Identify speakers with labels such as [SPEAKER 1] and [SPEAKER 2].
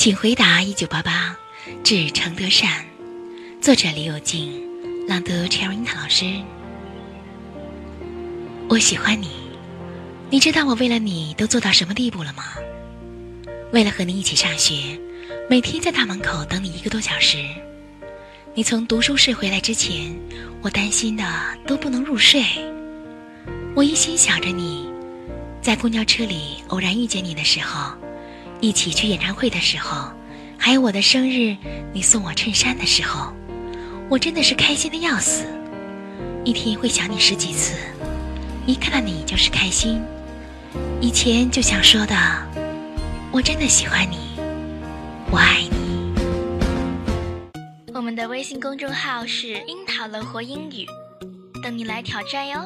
[SPEAKER 1] 请回答一九八八，致程德善，作者李有静，朗读 Cherry 老师。我喜欢你，你知道我为了你都做到什么地步了吗？为了和你一起上学，每天在大门口等你一个多小时。你从读书室回来之前，我担心的都不能入睡。我一心想着你，在公交车里偶然遇见你的时候。一起去演唱会的时候，还有我的生日，你送我衬衫的时候，我真的是开心的要死。一天会想你十几次，一看到你就是开心。以前就想说的，我真的喜欢你，我爱你。
[SPEAKER 2] 我们的微信公众号是“樱桃乐活英语”，等你来挑战哟。